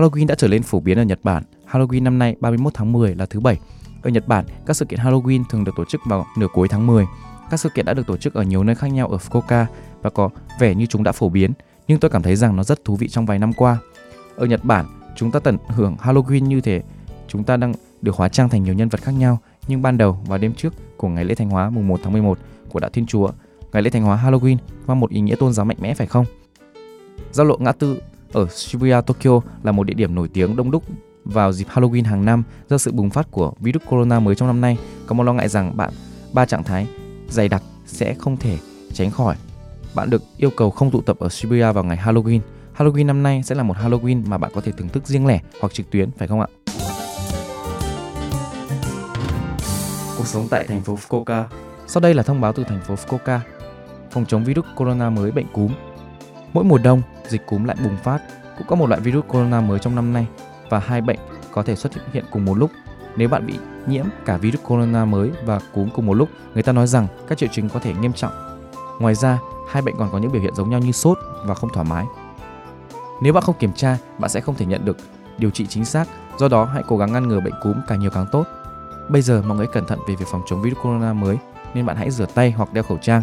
Halloween đã trở nên phổ biến ở Nhật Bản. Halloween năm nay 31 tháng 10 là thứ bảy. Ở Nhật Bản, các sự kiện Halloween thường được tổ chức vào nửa cuối tháng 10. Các sự kiện đã được tổ chức ở nhiều nơi khác nhau ở Fukuoka và có vẻ như chúng đã phổ biến, nhưng tôi cảm thấy rằng nó rất thú vị trong vài năm qua. Ở Nhật Bản, chúng ta tận hưởng Halloween như thế, chúng ta đang được hóa trang thành nhiều nhân vật khác nhau, nhưng ban đầu vào đêm trước của ngày lễ Thánh hóa mùng 1 tháng 11 của Đạo Thiên Chúa, ngày lễ Thánh hóa Halloween mang một ý nghĩa tôn giáo mạnh mẽ phải không? Giao lộ ngã tư ở Shibuya, Tokyo là một địa điểm nổi tiếng đông đúc vào dịp Halloween hàng năm do sự bùng phát của virus corona mới trong năm nay. Có một lo ngại rằng bạn ba trạng thái dày đặc sẽ không thể tránh khỏi. Bạn được yêu cầu không tụ tập ở Shibuya vào ngày Halloween. Halloween năm nay sẽ là một Halloween mà bạn có thể thưởng thức riêng lẻ hoặc trực tuyến, phải không ạ? Cuộc sống tại thành phố Fukuoka. Sau đây là thông báo từ thành phố Fukuoka. Phòng chống virus corona mới bệnh cúm. Mỗi mùa đông, dịch cúm lại bùng phát. Cũng có một loại virus corona mới trong năm nay và hai bệnh có thể xuất hiện cùng một lúc. Nếu bạn bị nhiễm cả virus corona mới và cúm cùng một lúc, người ta nói rằng các triệu chứng có thể nghiêm trọng. Ngoài ra, hai bệnh còn có những biểu hiện giống nhau như sốt và không thoải mái. Nếu bạn không kiểm tra, bạn sẽ không thể nhận được điều trị chính xác, do đó hãy cố gắng ngăn ngừa bệnh cúm càng nhiều càng tốt. Bây giờ mọi người cẩn thận về việc phòng chống virus corona mới nên bạn hãy rửa tay hoặc đeo khẩu trang.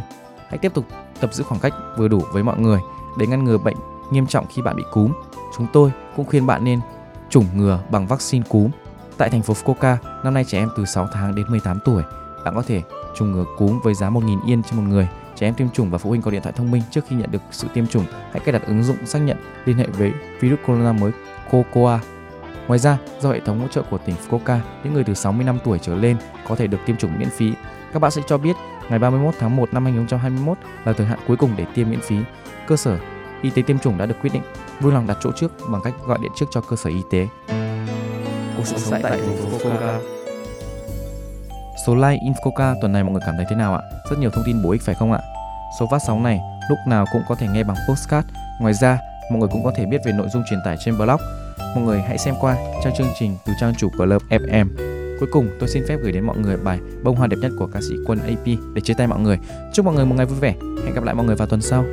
Hãy tiếp tục tập giữ khoảng cách vừa đủ với mọi người để ngăn ngừa bệnh nghiêm trọng khi bạn bị cúm. Chúng tôi cũng khuyên bạn nên chủng ngừa bằng vaccine cúm. Tại thành phố Fukuoka, năm nay trẻ em từ 6 tháng đến 18 tuổi, bạn có thể chủng ngừa cúm với giá 1.000 yên cho một người. Trẻ em tiêm chủng và phụ huynh có điện thoại thông minh trước khi nhận được sự tiêm chủng, hãy cài đặt ứng dụng xác nhận liên hệ với virus corona mới Cocoa. Ngoài ra, do hệ thống hỗ trợ của tỉnh Fukuoka, những người từ 65 tuổi trở lên có thể được tiêm chủng miễn phí. Các bác sĩ cho biết ngày 31 tháng 1 năm 2021 là thời hạn cuối cùng để tiêm miễn phí. Cơ sở y tế tiêm chủng đã được quyết định vui lòng đặt chỗ trước bằng cách gọi điện trước cho cơ sở y tế. Cuộc sống tại thành phố Fukuoka. Số like Infoca tuần này mọi người cảm thấy thế nào ạ? Rất nhiều thông tin bổ ích phải không ạ? Số phát sóng này lúc nào cũng có thể nghe bằng postcard. Ngoài ra, mọi người cũng có thể biết về nội dung truyền tải trên blog. Mọi người hãy xem qua trang chương trình từ trang chủ của Love FM. Cuối cùng, tôi xin phép gửi đến mọi người bài Bông hoa đẹp nhất của ca sĩ Quân AP để chia tay mọi người. Chúc mọi người một ngày vui vẻ. Hẹn gặp lại mọi người vào tuần sau.